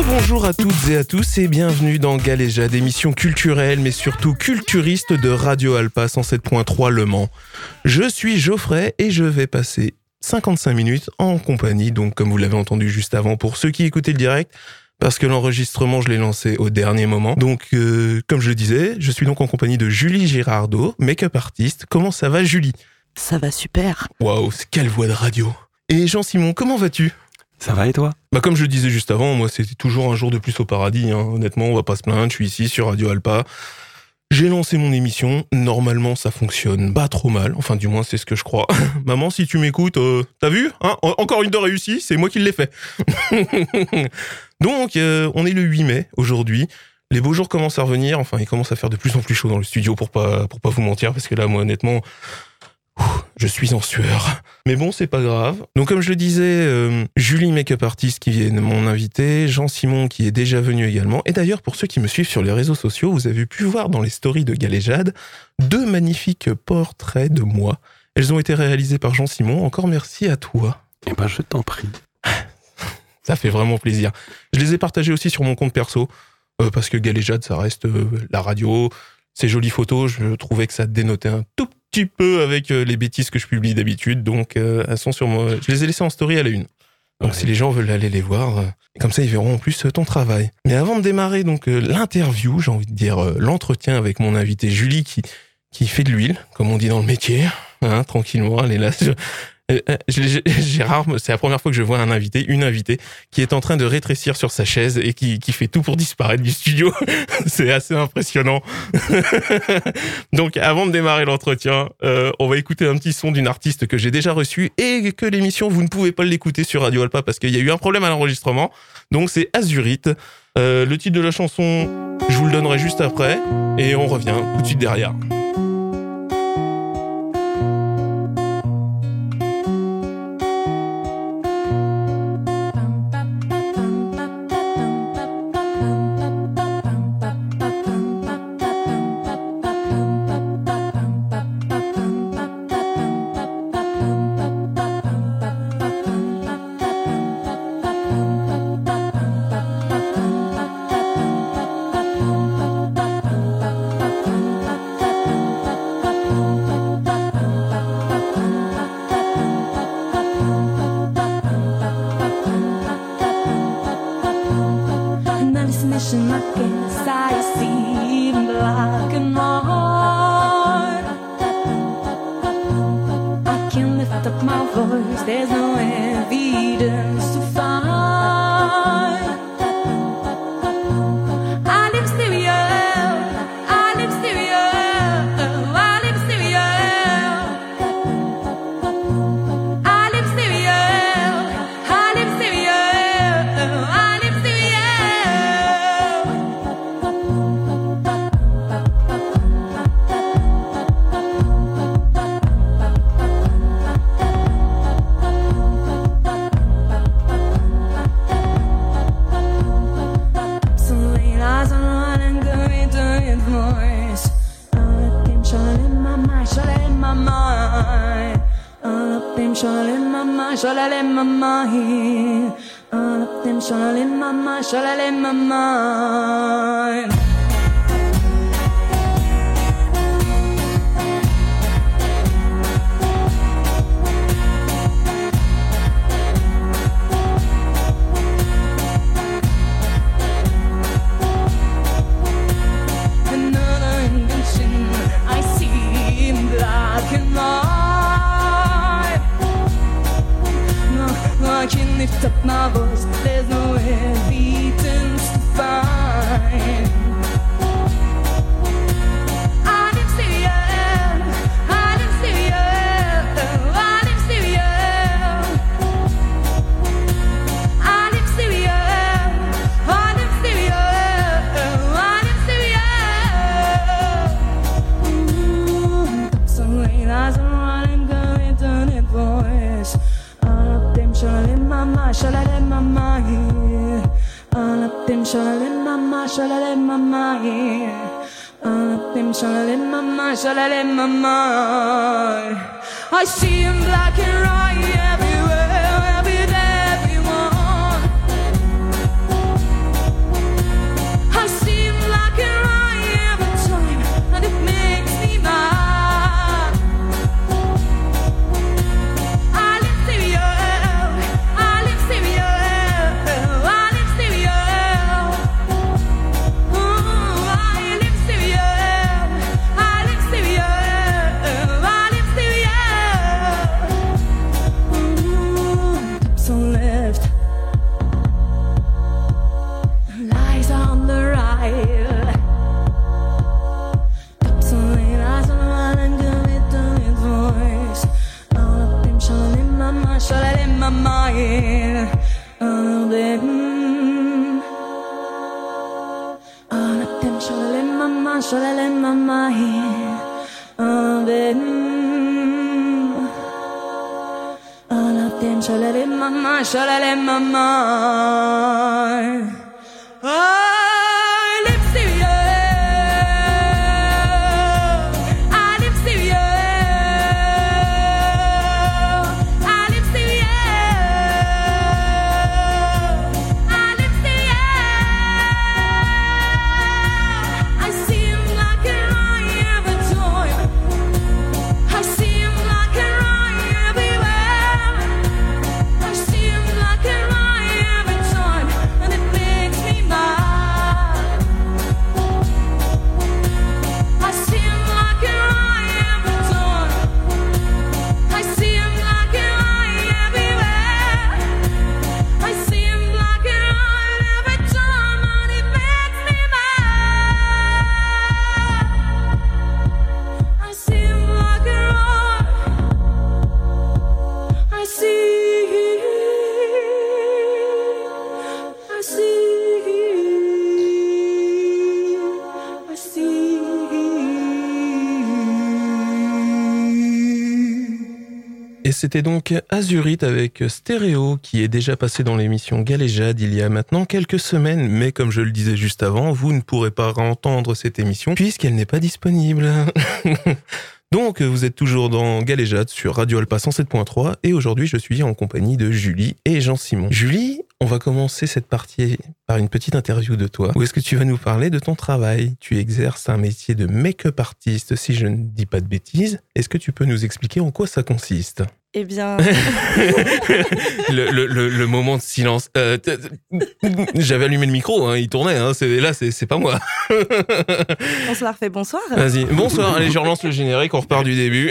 Rebonjour à toutes et à tous et bienvenue dans Galéja, émission culturelle mais surtout culturiste de Radio Alpa 107.3 Le Mans. Je suis Geoffrey et je vais passer 55 minutes en compagnie, donc comme vous l'avez entendu juste avant pour ceux qui écoutaient le direct, parce que l'enregistrement je l'ai lancé au dernier moment. Donc euh, comme je le disais, je suis donc en compagnie de Julie Girardot, make-up artiste. Comment ça va Julie? Ça va super. Waouh, quelle voix de radio? Et Jean-Simon, comment vas-tu? Ça va et toi? Bah comme je le disais juste avant, moi c'était toujours un jour de plus au paradis. Hein. Honnêtement, on va pas se plaindre. Je suis ici sur Radio Alpa. J'ai lancé mon émission. Normalement, ça fonctionne pas trop mal. Enfin, du moins, c'est ce que je crois. Maman, si tu m'écoutes, euh, t'as vu hein? Encore une de réussie. C'est moi qui l'ai fait. Donc, euh, on est le 8 mai aujourd'hui. Les beaux jours commencent à revenir. Enfin, il commence à faire de plus en plus chaud dans le studio pour pas pour pas vous mentir, parce que là, moi, honnêtement, je suis en sueur. Mais bon, c'est pas grave. Donc comme je le disais, euh, Julie Makeup Artist qui est mon invité, Jean Simon qui est déjà venu également. Et d'ailleurs, pour ceux qui me suivent sur les réseaux sociaux, vous avez pu voir dans les stories de Galéjade deux magnifiques portraits de moi. Elles ont été réalisées par Jean Simon. Encore merci à toi. Eh ben, je t'en prie. ça fait vraiment plaisir. Je les ai partagés aussi sur mon compte perso. Euh, parce que Galéjade, ça reste euh, la radio, ces jolies photos, je trouvais que ça dénotait un tout petit peu avec euh, les bêtises que je publie d'habitude. Donc, euh, elles sont sur moi. Je les ai laissées en story à la une. Donc, si les gens veulent aller les voir, euh, comme ça, ils verront en plus ton travail. Mais avant de démarrer donc l'interview, j'ai envie de dire l'entretien avec mon invité Julie qui qui fait de l'huile, comme on dit dans le métier, hein, tranquillement. Elle est là. Euh, Gérard, c'est la première fois que je vois un invité, une invitée, qui est en train de rétrécir sur sa chaise et qui, qui fait tout pour disparaître du studio. c'est assez impressionnant. Donc, avant de démarrer l'entretien, euh, on va écouter un petit son d'une artiste que j'ai déjà reçue et que l'émission, vous ne pouvez pas l'écouter sur Radio Alpa parce qu'il y a eu un problème à l'enregistrement. Donc, c'est Azurite. le titre de la chanson, je vous le donnerai juste après et on revient tout de suite derrière. shalalem mama, shalalem mama, yeah. Mama, shalalem mama. I see in black and white, yeah. should I let oh, my mind of it? Oh, nothing, should I my mind, my mind? C'était donc Azurite avec Stéréo qui est déjà passé dans l'émission Galéjade il y a maintenant quelques semaines, mais comme je le disais juste avant, vous ne pourrez pas entendre cette émission puisqu'elle n'est pas disponible. Donc vous êtes toujours dans Galéjade sur Radio Alpa 107.3 et aujourd'hui je suis en compagnie de Julie et Jean-Simon. Julie, on va commencer cette partie par une petite interview de toi. Où est-ce que tu vas nous parler de ton travail? Tu exerces un métier de make-up artiste si je ne dis pas de bêtises. Est-ce que tu peux nous expliquer en quoi ça consiste? Eh bien, le, le- le- le moment de silence. Euh, J'avais allumé le micro, hein, il tournait. Hein, c'est- là, c'est c'est pas moi. on se la refait bonsoir. Vas-y. Bonsoir. Allez, je relance le générique. On repart du début.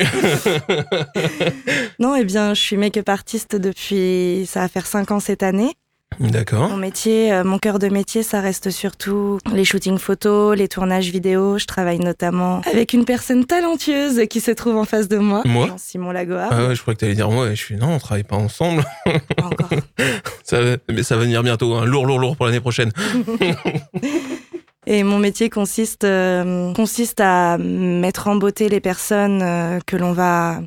Non, eh bien, je suis make-up artiste depuis, ça va faire 5 ans cette année. D'accord. Mon métier, euh, mon cœur de métier, ça reste surtout les shootings photos, les tournages vidéo. Je travaille notamment avec une personne talentueuse qui se trouve en face de moi. Moi Jean-Simon Lagoa. Ah ouais, je crois que t'allais dire moi. Je suis non, on travaille pas ensemble. Pas encore. Ça, va- mais ça va venir bientôt. Hein. Lourd, lourd, lourd pour l'année prochaine. Et mon métier consiste, euh, consiste à mettre en beauté les personnes euh, que l'on va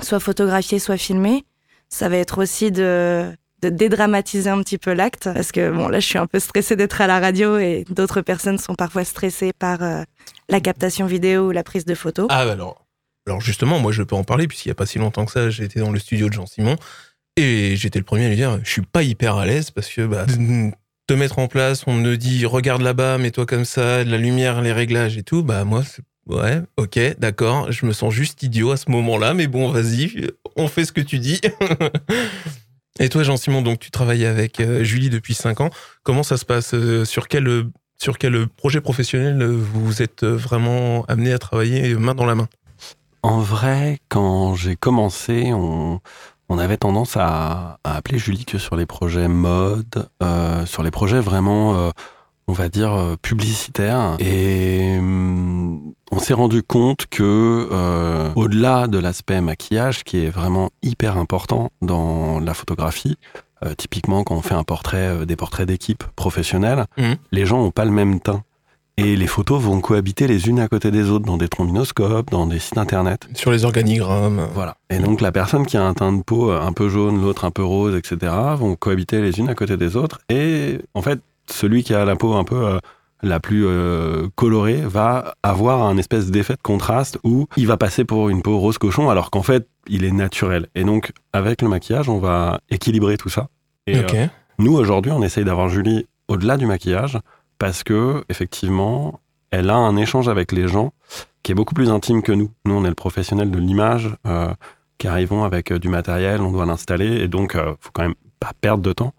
soit photographier, soit filmer. Ça va être aussi de, de dédramatiser un petit peu l'acte, parce que bon, là, je suis un peu stressée d'être à la radio et d'autres personnes sont parfois stressées par euh, la captation vidéo ou la prise de photo. Ah bah alors, alors justement, moi je peux en parler puisqu'il y a pas si longtemps que ça, été dans le studio de Jean Simon et j'étais le premier à lui dire, je suis pas hyper à l'aise parce que bah, te mettre en place, on me dit regarde là-bas, mets-toi comme ça, de la lumière, les réglages et tout, bah moi ouais, ok, d'accord, je me sens juste idiot à ce moment-là, mais bon, vas-y, on fait ce que tu dis. et toi Jean Simon, donc tu travailles avec euh, Julie depuis 5 ans. Comment ça se passe euh, Sur quel sur quel projet professionnel euh, vous êtes euh, vraiment amené à travailler main dans la main? En vrai, quand j'ai commencé, on, on avait tendance à, appeler Julie que sur les projets mode, euh, sur les projets vraiment, euh, on va dire, euh, publicitaires. Et hum, on s'est rendu compte que, euh, au-delà de l'aspect maquillage, qui est vraiment hyper important dans la photographie, euh, typiquement quand on fait un portrait, euh, des portraits d'équipe professionnels, Mhm. les gens ont pas le même teint. Et les photos vont cohabiter les unes à côté des autres dans des trombinoscopes, dans des sites internet. Sur les organigrammes. Voilà. Et donc la personne qui a un teint de peau un peu jaune, l'autre un peu rose, etc., vont cohabiter les unes à côté des autres. Et en fait, celui qui a la peau un peu la plus euh, colorée va avoir un espèce d'effet de contraste où il va passer pour une peau rose cochon alors qu'en fait, il est naturel. Et donc, avec le maquillage, on va équilibrer tout ça. Et, euh, nous, aujourd'hui, on essaye d'avoir Julie au-delà du maquillage parce que, effectivement, elle a un échange avec les gens qui est beaucoup plus intime que nous. Nous, on est le professionnel de l'image euh, qui arrivons avec du matériel, on doit l'installer et donc, faut quand même pas perdre de temps.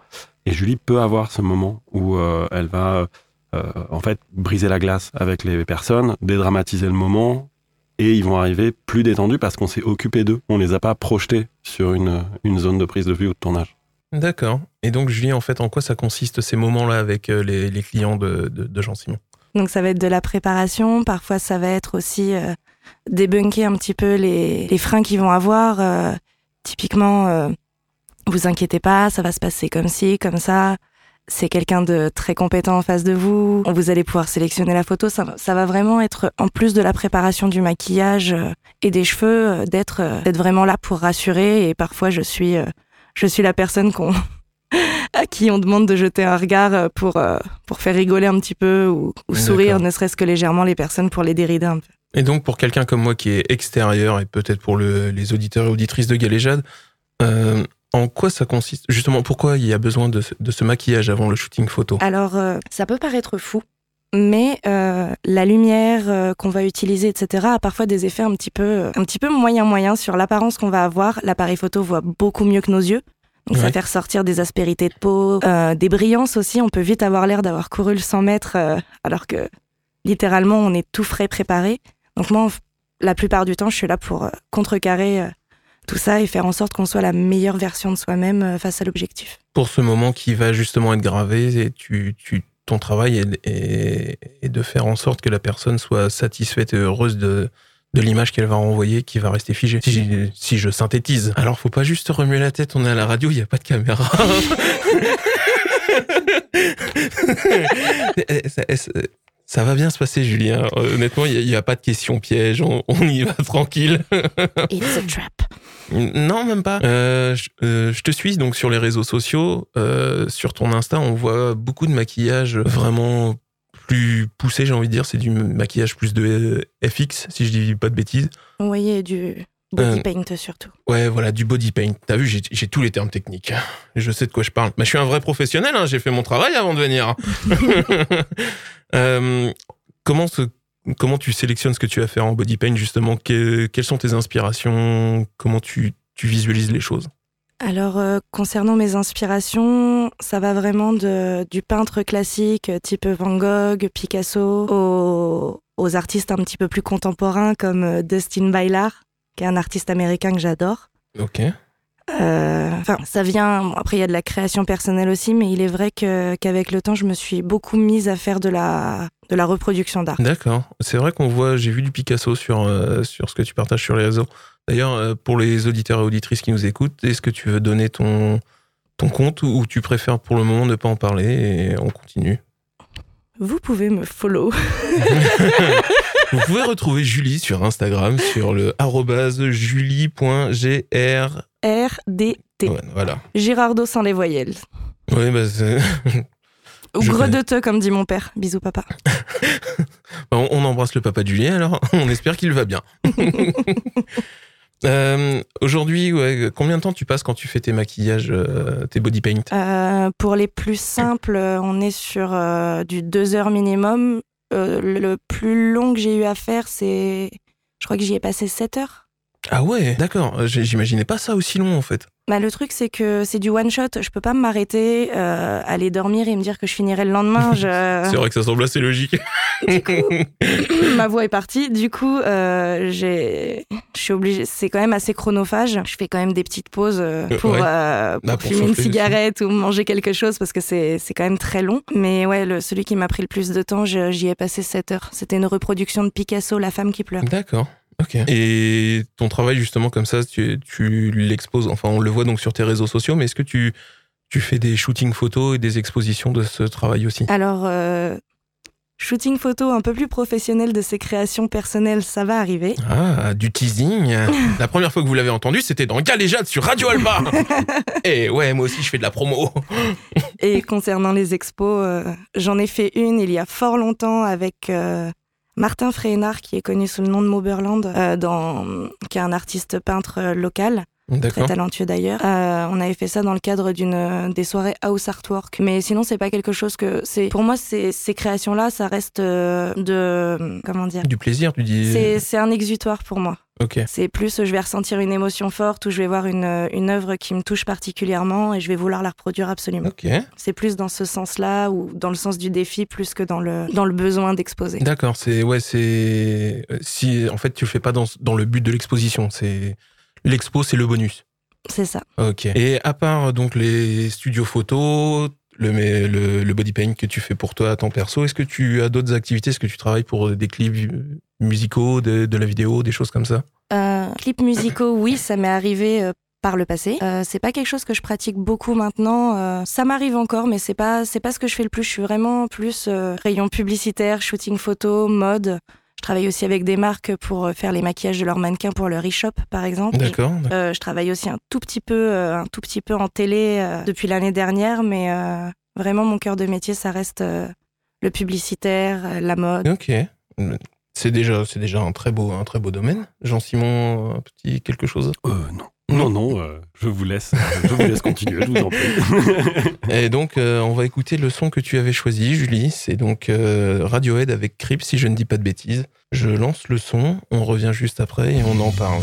Et Julie peut avoir ce moment où elle va, en fait, briser la glace avec les personnes, dédramatiser le moment. Et ils vont arriver plus détendus parce qu'on s'est occupé d'eux. On les a pas projetés sur une, une zone de prise de vue ou de tournage. D'accord. Et donc, Julie, en fait, en quoi ça consiste ces moments-là avec euh, les, les clients de, de, de Jean Simon Donc ça va être de la préparation, parfois ça va être aussi euh, débunker un petit peu les, les freins qu'ils vont avoir. euh, typiquement, euh, vous inquiétez pas, ça va se passer comme ci, comme ça. C'est quelqu'un de très compétent en face de vous. Vous allez pouvoir sélectionner la photo. Ça, ça va vraiment être, en plus de la préparation du maquillage euh, et des cheveux, euh, d'être euh, d'être vraiment là pour rassurer. Et parfois, je suis, je suis la personne qu'on à qui on demande de jeter un regard pour, pour faire rigoler un petit peu ou, ou sourire, ne serait-ce que légèrement les personnes pour les dérider un peu. Et donc, pour quelqu'un comme moi qui est extérieur et peut-être pour le- les auditeurs et auditrices de Galéjade, euh, en quoi ça consiste Justement, pourquoi il y a besoin de, ce- de ce maquillage avant le shooting photo? Alors, euh, ça peut paraître fou, mais euh, la lumière euh, qu'on va utiliser, etc., a parfois des effets un petit peu, un petit peu moyen moyen sur l'apparence qu'on va avoir. L'appareil photo voit beaucoup mieux que nos yeux. Donc ça fait ressortir des aspérités de peau, des brillances aussi. On peut vite avoir l'air d'avoir couru le 100 mètres, alors que littéralement on est tout frais préparé. Donc moi, la plupart du temps, je suis là pour contrecarrer tout ça et faire en sorte qu'on soit la meilleure version de soi-même euh, face à l'objectif. Pour ce moment qui va justement être gravé, et tu, tu, ton travail est, est- est de faire en sorte que la personne soit satisfaite et heureuse de, de l'image qu'elle va renvoyer, qui va rester figée. Si, je synthétise. Alors, faut pas juste remuer la tête, on est à la radio, il n'y a pas de caméra. ça, ça- ça va bien se passer, Julien. Honnêtement, il n'y a, pas de question piège, on, on y va tranquille. It's a trap. Non, même pas. Euh, je, euh, je te suis donc sur les réseaux sociaux. Euh, sur ton Insta, on voit beaucoup de maquillage vraiment plus poussé, j'ai envie de dire. C'est du maquillage plus de euh, FX, si je dis pas de bêtises. Vous voyez, du body Euh, paint surtout. Ouais, voilà, du body paint. T'as vu, j'ai tous les termes techniques. Je sais de quoi je parle. Mais je suis un vrai professionnel, hein, j'ai fait mon travail avant de venir. Euh, comment, ce- comment tu sélectionnes ce que tu vas faire en body paint, justement? Que- Quelles sont tes inspirations? Comment tu, tu visualises les choses? Alors, euh, concernant mes inspirations, ça va vraiment de, du peintre classique euh, type Van Gogh, Picasso, aux, aux artistes un petit peu plus contemporains comme euh, Dustin Bailar, qui est un artiste américain que j'adore. Ok. Euh, Enfin, ça vient. bon, après, il y a de la création personnelle aussi, mais il est vrai que qu'avec le temps, je me suis beaucoup mise à faire de la de la reproduction d'art. D'accord. C'est vrai qu'on voit, j'ai vu du Picasso sur, euh, sur ce que tu partages sur les réseaux. D'ailleurs, euh, pour les auditeurs et auditrices qui nous écoutent, est-ce que tu veux donner ton, ton compte ou, ou tu préfères pour le moment ne pas en parler et on continue? Vous pouvez me follow. Vous pouvez retrouver Julie sur Instagram sur le arrobase julie.gr. RDT. Ouais, voilà. Girardeau sans les voyelles. Oui, bah, c'est- Ou Je gredeteux, comme dit mon père. Bisous, papa. on, on embrasse le papa de Julien alors. On espère qu'il va bien. Euh, Aujourd'hui, ouais, combien de temps tu passes quand tu fais tes maquillages, euh, tes body paint Euh, pour les plus simples, on est sur du deux heures minimum. Euh, le plus long que j'ai eu à faire, c'est. Je crois que j'y ai passé 7 heures. Ah ouais, d'accord. Euh, J'imaginais pas ça aussi long en fait. Bah, le truc, c'est que c'est du one shot. Je peux pas m'arrêter, euh, aller dormir et me dire que je finirai le lendemain. Je... C'est vrai que ça semble assez logique. du coup, ma voix est partie. Du coup, euh, j'ai, je suis obligée. C'est quand même assez chronophage. Je fais quand même des petites pauses euh, pour, ouais. pour Bah, pour fumer une cigarette ou manger quelque chose parce que c'est, c'est quand même très long. Mais ouais, le, celui qui m'a pris le plus de temps, j'y ai passé 7 heures. C'était une reproduction de Picasso, La femme qui pleure. D'accord. Ok. Et ton travail justement comme ça, tu, tu l'exposes. Enfin, on le voit donc sur tes réseaux sociaux. Mais est-ce que tu tu fais des shootings photos et des expositions de ce travail aussi? Alors, euh, shooting photo un peu plus professionnel de ses créations personnelles, ça va arriver. Ah, du teasing. La première fois que vous l'avez entendu, c'était dans Galéjade sur Radio Alba. Et ouais, moi aussi, je fais de la promo. Et concernant les expos, euh, j'en ai fait une il y a fort longtemps avec euh, Martin Fréhénard, qui est connu sous le nom de Moberland, euh, qui est un artiste peintre euh, local, très talentueux d'ailleurs. Euh, on avait fait ça dans le cadre d'une euh, des soirées house artwork. Mais sinon, c'est pas quelque chose que c'est. Pour moi, ces, ces créations-là, ça reste euh, de comment dire? Du plaisir, tu dis. C'est un exutoire pour moi. Ok. C'est plus, je vais ressentir une émotion forte ou je vais voir une, une œuvre qui me touche particulièrement et je vais vouloir la reproduire absolument. Ok. C'est plus dans ce sens-là ou dans le sens du défi plus que dans le, dans le besoin d'exposer. D'accord. C'est ouais, c'est si en fait tu le fais pas dans dans le but de l'exposition. C'est l'expo, c'est le bonus. C'est ça. Ok. Et à part donc les studios photos, le, mais le, le body paint que tu fais pour toi à ton perso, est-ce que tu as d'autres activités? Est-ce que tu travailles pour des clips musicaux, de, de la vidéo, des choses comme ça? Euh, clips musicaux, oui, ça m'est arrivé euh, par le passé. Euh, c'est pas quelque chose que je pratique beaucoup maintenant. Euh, ça m'arrive encore, mais c'est pas c'est pas ce que je fais le plus. Je suis vraiment plus euh, rayon publicitaire, shooting photo, mode. Je travaille aussi avec des marques pour euh, faire les maquillages de leurs mannequins pour le e-shop, par exemple. D'accord. Euh, je travaille aussi un tout petit peu, euh, un tout petit peu en télé euh, depuis l'année dernière, mais euh, vraiment mon cœur de métier, ça reste euh, le publicitaire, la mode. Ok. C'est déjà, c'est déjà un très beau, un très beau domaine. Jean-Simon, un petit quelque chose. Euh, non. Non, non, euh, je vous laisse, je vous laisse continuer, je vous en prie. Et donc, euh, on va écouter le son que tu avais choisi, Julie. C'est donc euh, Radiohead avec Creep, si je ne dis pas de bêtises. Je lance le son, on revient juste après et on en parle.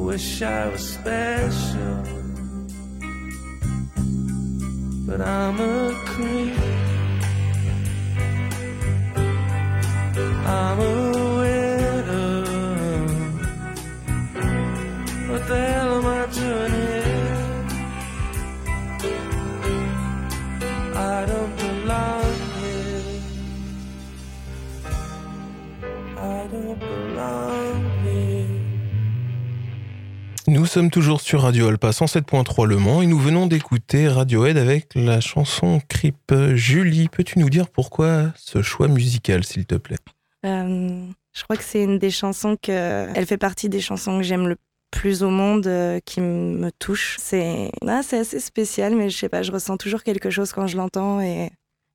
Wish I was special. But I'm a creep. Sommes toujours sur Radio Alpa 107.3 Le Mans et nous venons d'écouter Radiohead avec la chanson Creep. Julie, peux-tu nous dire pourquoi ce choix musical, s'il te plaît? Euh, je crois que c'est une des chansons que. Elle fait partie des chansons que j'aime le plus au monde, euh, qui me touche. C'est ah, assez spécial, mais je sais pas, je ressens toujours quelque chose quand je l'entends et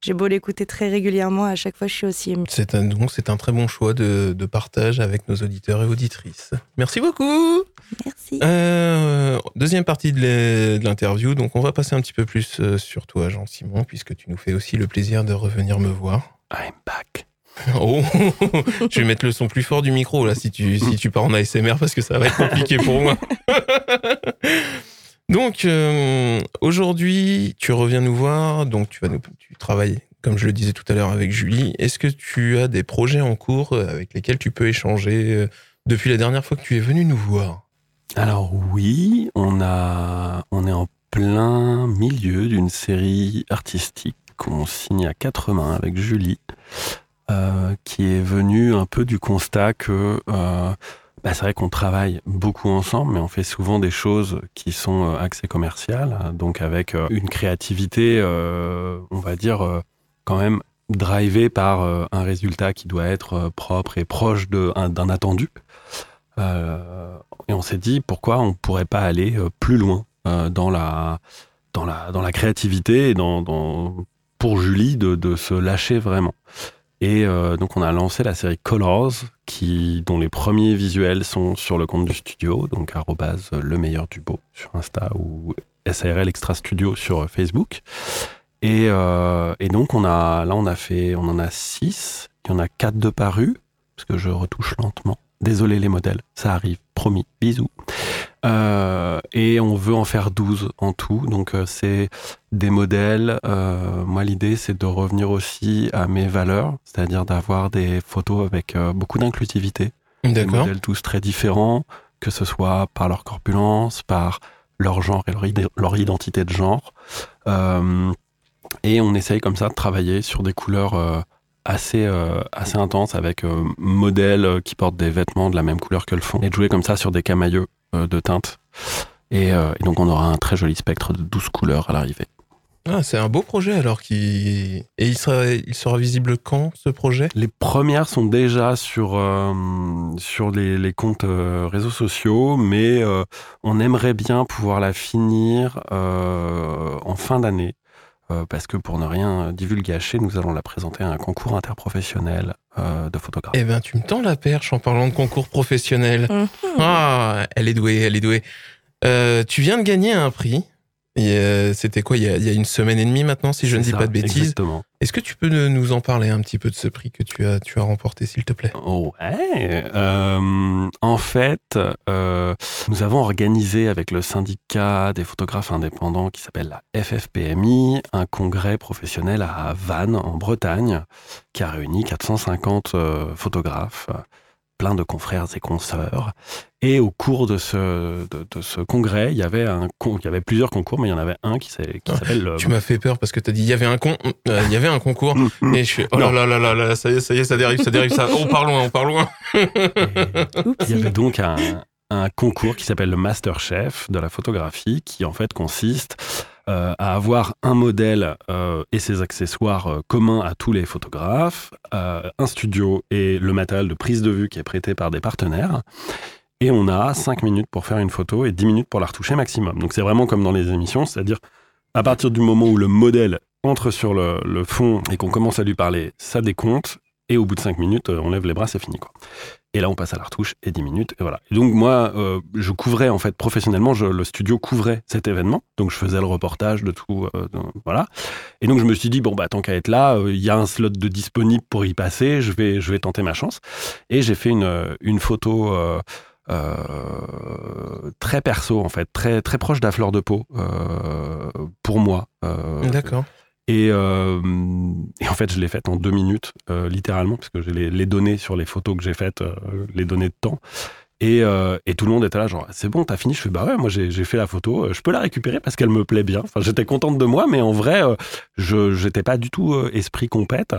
j'ai beau l'écouter très régulièrement, à chaque fois, je suis aussi émue. C'est un, donc c'est un très bon choix de, de partage avec nos auditeurs et auditrices. Merci beaucoup. Merci. Euh, deuxième partie de l'interview, donc on va passer un petit peu plus euh, sur toi, Jean-Simon, puisque tu nous fais aussi le plaisir de revenir me voir. I'm back. Oh, je vais mettre le son plus fort du micro là si tu si tu pars en ASMR parce que ça va être compliqué pour moi. donc euh, aujourd'hui, tu reviens nous voir, donc tu vas nous tu travailles comme je le disais tout à l'heure avec Julie. Est-ce que tu as des projets en cours euh, avec lesquels tu peux échanger euh, depuis la dernière fois que tu es venu nous voir? Alors oui, on, est en plein milieu d'une série artistique qu'on signe à quatre mains avec Julie, qui est venue un peu du constat que bah, c'est vrai qu'on travaille beaucoup ensemble, mais on fait souvent des choses qui sont euh, axées commerciales, donc avec euh, une créativité, euh, on va dire, quand même drivée par un résultat qui doit être propre et proche d'un attendu. Et on s'est dit pourquoi on pourrait pas aller plus loin dans la dans la dans la créativité et dans, pour Julie de se lâcher vraiment. Et euh, donc on a lancé la série Colors qui dont les premiers visuels sont sur le compte du studio donc arrobase le meilleur du beau sur Insta ou SARL Extra Studio sur Facebook. Et, euh, et donc on a là on a fait on en a six, il y en a quatre de parus parce que je retouche lentement. Désolé les modèles, ça arrive, promis, bisous. Euh, et on veut en faire 12 en tout, donc euh, c'est des modèles. euh, moi l'idée c'est de revenir aussi à mes valeurs, c'est-à-dire d'avoir des photos avec euh, beaucoup d'inclusivité, des modèles tous très différents, que ce soit par leur corpulence, par leur genre et leur, leur identité de genre. Et on essaye comme ça de travailler sur des couleurs assez, euh, assez intenses avec euh, modèles euh, qui portent des vêtements de la même couleur que le fond et de jouer comme ça sur des camailleux euh, de teintes. Et, et donc on aura un très joli spectre de 12 couleurs à l'arrivée. Ah, c'est un beau projet alors qui et il sera il sera visible quand ce projet? Les premières sont déjà sur, sur les, les comptes réseaux sociaux, mais on aimerait bien pouvoir la finir en fin d'année. Euh, parce que pour ne rien divulgacher, nous allons la présenter à un concours interprofessionnel euh, de photographe. Eh ben, tu me tends la perche en parlant de concours professionnel. Mhm. Ah, elle est douée, elle est douée. Euh, tu viens de gagner un prix. Euh, C'était quoi il y, a, il y a une semaine et demie maintenant, si je ne dis ça, pas de bêtises. Exactement. Est-ce que tu peux nous en parler un petit peu de ce prix que tu as, tu as remporté, s'il te plaît? Ouais. euh, en fait, euh, nous avons organisé avec le syndicat des photographes indépendants qui s'appelle la FFPMI un congrès professionnel à Vannes, en Bretagne, qui a réuni 450 euh, photographes, plein de confrères et consoeurs. Et au cours de ce, de, de ce congrès, il y avait un con- il y avait plusieurs concours, mais il y en avait un qui Ah, s'appelle le- Tu m'as fait peur parce que tu as dit il y avait un con, euh, il y avait un concours. Et je fais oh là là là là là, ça y est, ça y est, ça dérive, ça dérive, ça. On part loin, on part loin. Il y avait donc un, un concours qui s'appelle le Masterchef de la photographie, qui en fait consiste euh, à avoir un modèle euh, et ses accessoires euh, communs à tous les photographes, un studio et le matériel de prise de vue qui est prêté par des partenaires. Et on a 5 minutes pour faire une photo et 10 minutes pour la retoucher maximum. Donc c'est vraiment comme dans les émissions, c'est-à-dire à partir du moment où le modèle entre sur le, le fond et qu'on commence à lui parler, ça décompte. Et au bout de 5 minutes, on lève les bras, c'est fini. Quoi. Et là, on passe à la retouche et 10 minutes. Et voilà. Donc, moi, euh, je couvrais, en fait, professionnellement, le studio couvrait cet événement. Donc, je faisais le reportage de tout. euh, voilà. Et donc, je me suis dit, bon, bah, tant qu'à être là, euh, il y a un slot de disponible pour y passer. Je vais, je vais tenter ma chance. Et j'ai fait une, photo. très perso en fait, très très proche de la fleur de peau pour moi. D'accord. Et, euh, et en fait, je l'ai faite en deux minutes, euh, littéralement, parce que j'ai les, données sur les photos que j'ai faites, euh, les données de temps. Et, euh, et tout le monde était là, genre, c'est bon, t'as fini? Je fais, bah ouais, moi j'ai fait la photo, euh, je peux la récupérer parce qu'elle me plaît bien. Enfin, j'étais contente de moi, mais en vrai, euh, je j'étais pas du tout esprit compète.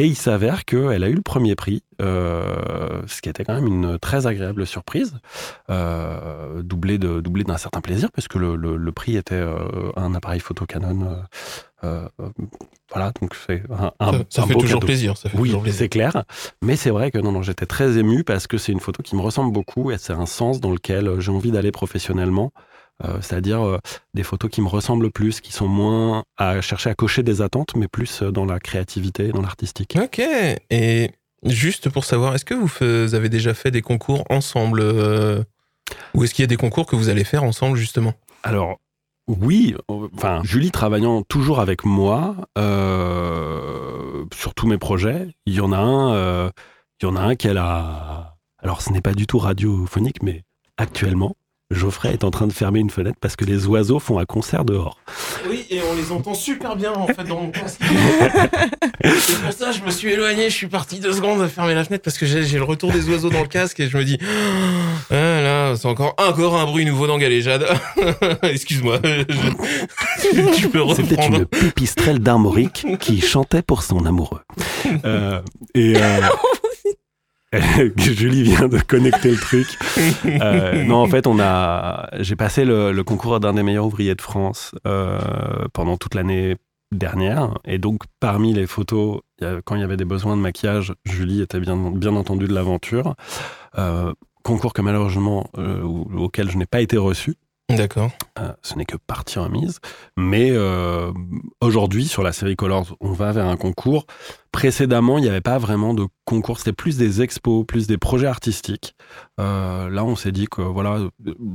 Et il s'avère qu'elle a eu le premier prix, euh, ce qui était quand même une très agréable surprise, euh, doublé de doublé d'un certain plaisir, parce que le, le, le prix était euh, un appareil photo Canon. euh, euh, voilà, donc c'est un, un, ça ça un fait beau toujours cadeau. plaisir. Ça fait Oui, toujours plaisir. c'est clair. Mais c'est vrai que non, non, j'étais très ému parce que c'est une photo qui me ressemble beaucoup et c'est un sens dans lequel j'ai envie d'aller professionnellement. Euh, C'est-à-dire euh, des photos qui me ressemblent plus, qui sont moins à chercher à cocher des attentes, mais plus euh, dans la créativité, dans l'artistique. Ok. Et juste pour savoir, est-ce que vous avez déjà fait des concours ensemble Ou est-ce qu'il y a des concours que vous allez faire ensemble, justement? Alors, oui, enfin, Julie travaillant toujours avec moi euh, sur tous mes projets, il y en a un, euh, il y en a un qu'elle a. Alors, ce n'est pas du tout radiophonique, mais actuellement, Geoffrey est en train de fermer une fenêtre parce que les oiseaux font un concert dehors. Oui, et on les entend super bien, en fait, dans mon casque. C'est pour ça que je me suis éloigné, je suis parti deux secondes à fermer la fenêtre parce que j'ai le retour des oiseaux dans le casque et je me dis, ah là, c'est encore, encore un bruit nouveau dans Galéjade. Excuse-moi, je- tu peux C'était une pipistrelle d'armorique qui chantait pour son amoureux. Euh, et euh, Julie vient de connecter le truc. Euh, non, en fait, on a. J'ai passé le, concours d'un des meilleurs ouvriers de France euh, pendant toute l'année dernière, et donc parmi les photos, quand il y avait des besoins de maquillage, Julie était bien, entendu de l'aventure. Euh, concours que malheureusement au- auquel je n'ai pas été reçu. D'accord. Euh, ce n'est que partie remise. Mais euh, aujourd'hui, sur la série Colors, on va vers un concours. Précédemment, il n'y avait pas vraiment de concours. C'était plus des expos, plus des projets artistiques. Euh, là, on s'est dit que voilà,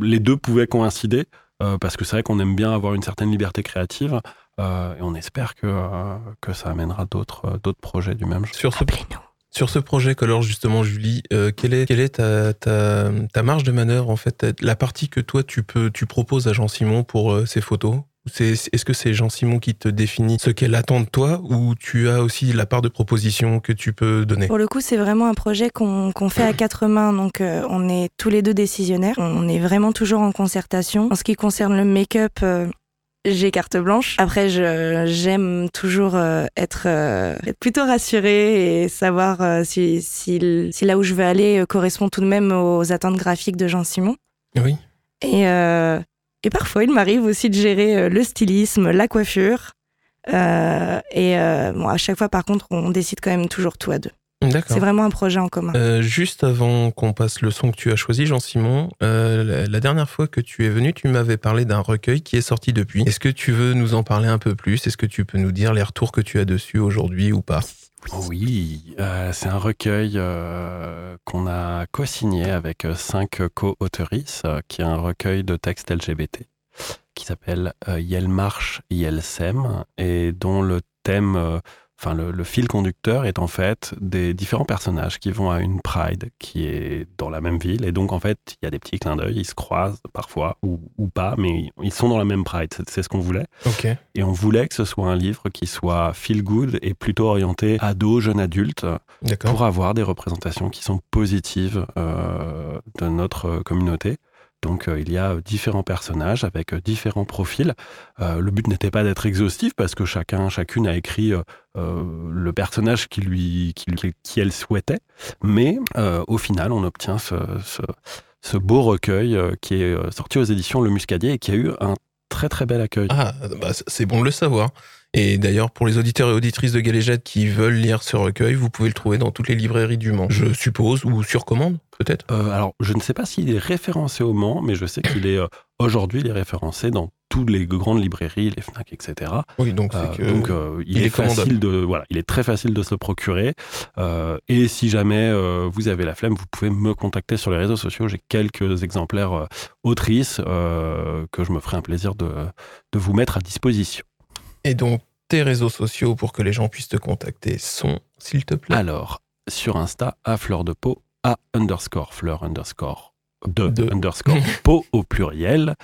les deux pouvaient coïncider. euh, parce que c'est vrai qu'on aime bien avoir une certaine liberté créative. euh, et on espère que, euh, que ça amènera d'autres d'autres projets du même genre. Sur ce, Appelez-nous. Sur ce projet Color, justement, Julie, euh, quelle est, quelle est ta, ta, ta marge de manœuvre, en fait, la partie que toi, tu peux, tu proposes à Jean-Simon pour euh, ces photos? C'est, Est-ce que c'est Jean-Simon qui te définit ce qu'elle attend de toi ou tu as aussi la part de proposition que tu peux donner? Pour le coup, c'est vraiment un projet qu'on qu'on fait à quatre mains, donc euh, on est tous les deux décisionnaires. On est vraiment toujours en concertation. En ce qui concerne le make-up, euh, j'ai carte blanche. Après, je- j'aime toujours euh, être, euh, être plutôt rassurée et savoir euh, si, si, si là où je veux aller correspond tout de même aux attentes graphiques de Jean-Simon. Oui. Et, euh, et parfois, il m'arrive aussi de gérer le stylisme, la coiffure. Euh, et euh, bon, à chaque fois, par contre, on décide quand même toujours tout à deux. C'est vraiment un projet en commun. Euh, juste avant qu'on passe le son que tu as choisi, Jean-Simon, euh, la, la dernière fois que tu es venu, tu m'avais parlé d'un recueil qui est sorti depuis. Est-ce que tu veux nous en parler un peu plus? Est-ce que tu peux nous dire les retours que tu as dessus aujourd'hui ou pas? Oui, euh, c'est un recueil euh, qu'on a co-signé avec cinq co-autrices, euh, qui est un recueil de textes LGBT qui s'appelle euh, Yel marche, Yel sème, et dont le thème, euh, enfin le, le fil conducteur est en fait des différents personnages qui vont à une Pride qui est dans la même ville, et donc en fait il y a des petits clins d'œil, ils se croisent parfois ou, ou pas, mais ils sont dans la même Pride, c'est ce qu'on voulait. Et on voulait que ce soit un livre qui soit feel good et plutôt orienté ado, jeune adulte, pour avoir des représentations qui sont positives euh, de notre communauté. Donc euh, il y a différents personnages avec euh, différents profils. Euh, le but n'était pas d'être exhaustif parce que chacun, chacune a écrit le personnage qui lui, qui, elle souhaitait. Mais au final, on obtient ce, beau recueil qui est sorti aux éditions Le Muscadier et qui a eu un très très bel accueil. Ah, bah, c'est bon de le savoir. Et d'ailleurs, pour les auditeurs et auditrices de Galéjade qui veulent lire ce recueil, vous pouvez le trouver dans toutes les librairies du Mans, je suppose, ou sur commande, peut-être. Euh, alors, je ne sais pas s'il est référencé au Mans, mais je sais qu'il est euh, aujourd'hui, il est référencé dans toutes les grandes librairies, les Fnac, etc. Oui, donc Euh, que. donc, euh, il, il est, facile de, voilà, il est très facile de se le procurer. Euh, et si jamais vous avez la flemme, vous pouvez me contacter sur les réseaux sociaux. J'ai quelques exemplaires autrices que je me ferai un plaisir de, de vous mettre à disposition. Et donc, tes réseaux sociaux pour que les gens puissent te contacter sont, s'il te plaît. Alors, sur Insta, à fleur de peau, à underscore fleur underscore de, De. underscore peau au pluriel.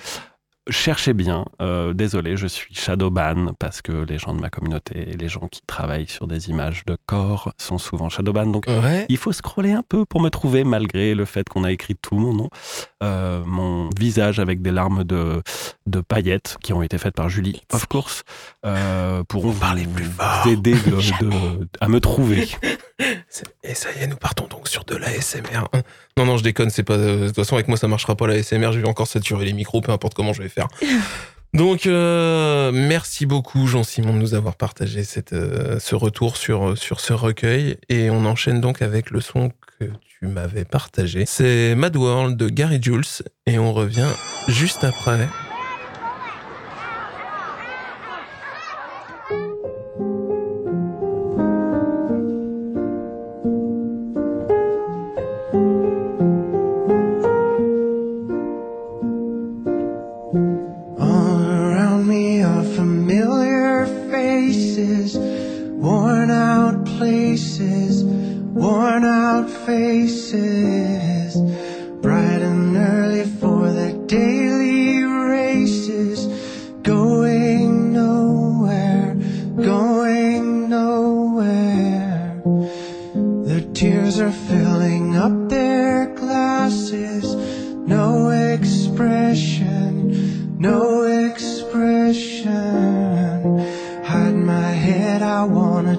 Cherchez bien. Euh, désolé, je suis shadowban parce que les gens de ma communauté et les gens qui travaillent sur des images de corps sont souvent shadowban. Donc, Ouais. il faut scroller un peu pour me trouver, malgré le fait qu'on a écrit tout mon nom. Euh, mon visage avec des larmes de, de paillettes qui ont été faites par Julie, of course, euh, pourront Parlez vous plus fort. aider de- de- à me trouver. Et ça y est, nous partons donc sur de l'ASMR. Non, non, je déconne, c'est pas. De toute façon, avec moi, ça marchera pas l'ASMR, je vais encore saturer les micros, peu importe comment je vais faire. Donc, euh, merci beaucoup, Jean-Simon, de nous avoir partagé euh, ce retour sur, sur ce recueil. Et on enchaîne donc avec le son que tu m'avais partagé. C'est Mad World de Gary Jules. Et on revient juste après worn out faces, bright and early for the daily races, going nowhere, going nowhere. Their tears are filling up their glasses, no expression, no expression.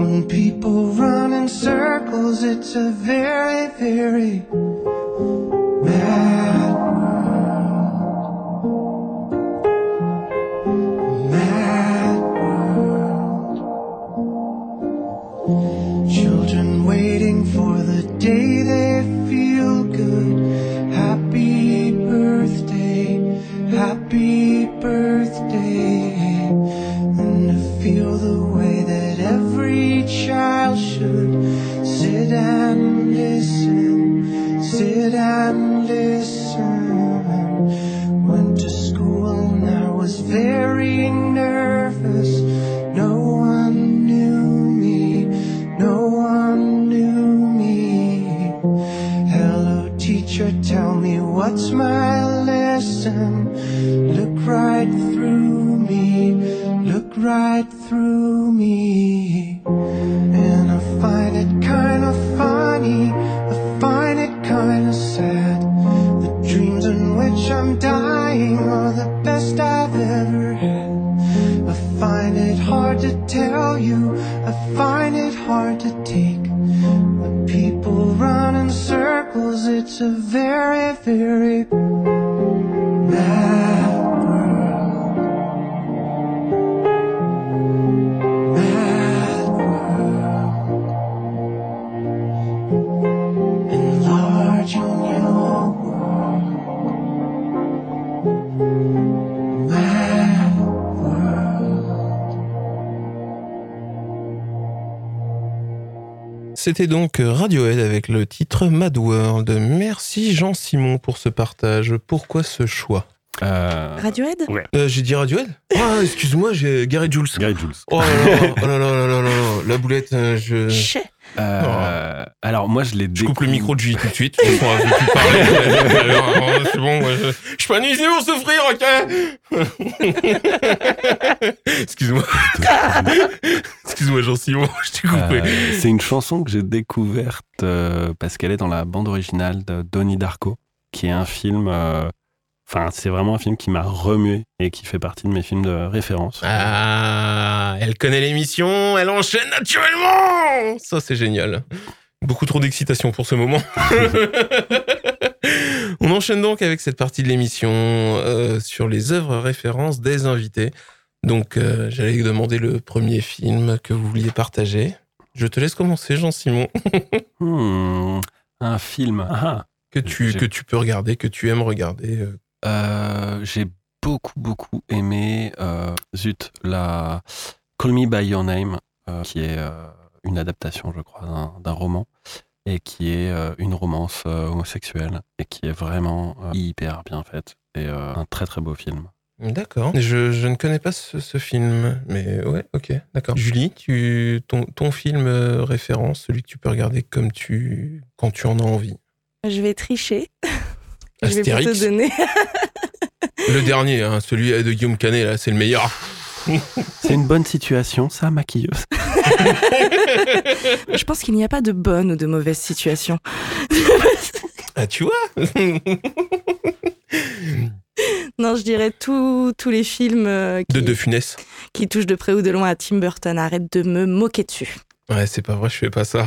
When people run in circles, it's a very, very are the best I've ever had. I find it hard to tell you, I find it hard to take. When people run in circles, it's a very, very mad C'était donc Radiohead avec le titre Mad World. Merci Jean-Simon pour ce partage. Pourquoi ce choix Euh, Radiohead Euh, J'ai dit Radiohead? Ah, excuse-moi, j'ai Gary Jules. Gary Jules. Oh là là, oh là là là là là là, la boulette, euh, je... Chais. Euh, Alors moi je l'ai Je coupe le micro de Julie tout de suite. Plus parler. C'est bon, moi, je... je suis pas venu pour souffrir, ok Excuse-moi. Excuse-moi, Jean-Simon, je t'ai coupé. Euh, c'est une chanson que j'ai découverte euh, parce qu'elle est dans la bande originale de Donnie Darko, qui est un film. Enfin, c'est vraiment un film qui m'a remué et qui fait partie de mes films de référence. Ah, elle connaît l'émission, elle enchaîne naturellement Ça, c'est génial. Beaucoup trop d'excitation pour ce moment. On enchaîne donc avec cette partie de l'émission euh, sur les œuvres références des invités. Donc, euh, j'allais demander le premier film que vous vouliez partager. Je te laisse commencer, Jean-Simon, Hmm, un film. Ah, que tu, J'ai- que tu peux regarder, que tu aimes regarder. euh. Euh, j'ai beaucoup, beaucoup aimé, euh, zut, la Call Me By Your Name, euh, qui est euh, une adaptation, je crois, d'un- d'un roman, et qui est euh, une romance euh, homosexuelle, et qui est vraiment euh, hyper bien faite, et euh, un très, très beau film. D'accord. Je, je ne connais pas ce, ce film, mais ouais, ok, d'accord. Julie, tu, ton, ton film référence, celui que tu peux regarder comme tu, quand tu en as envie? Je vais tricher. Je vais Astérix. donner. Le dernier, hein, celui de Guillaume Canet, là, c'est le meilleur. C'est une bonne situation, ça, maquilleuse Je pense qu'il n'y a pas de bonne ou de mauvaise situation. Ah, tu vois Non, je dirais tous tous les films euh, De De Funès. qui touchent de près ou de loin à Tim Burton. Arrête de me moquer dessus. Ouais, c'est pas vrai, je fais pas ça.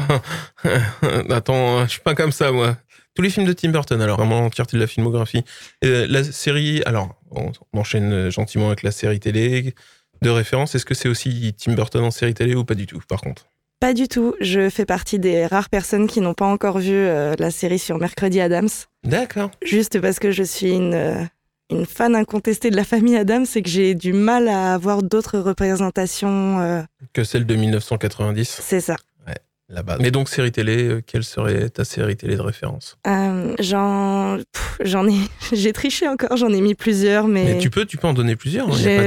Attends, je suis pas comme ça, moi. Tous les films de Tim Burton, alors, vraiment l'entièreté de la filmographie. Euh, la série, alors, on, on enchaîne gentiment avec la série télé de référence. Est-ce que c'est aussi Tim Burton en série télé ou pas du tout, par contre? Pas du tout. Je fais partie des rares personnes qui n'ont pas encore vu euh, la série sur Mercredi Adams. D'accord. Juste parce que je suis une, euh, une fan incontestée de la famille Adams et que j'ai du mal à avoir d'autres représentations. euh, Que celle de 1990, c'est ça. Mais donc, série télé, euh, quelle serait ta série télé de référence? Euh, j'en, ai, j'ai triché encore. J'en ai mis plusieurs, mais, Mais tu peux, tu peux en donner plusieurs. hein, j'ai,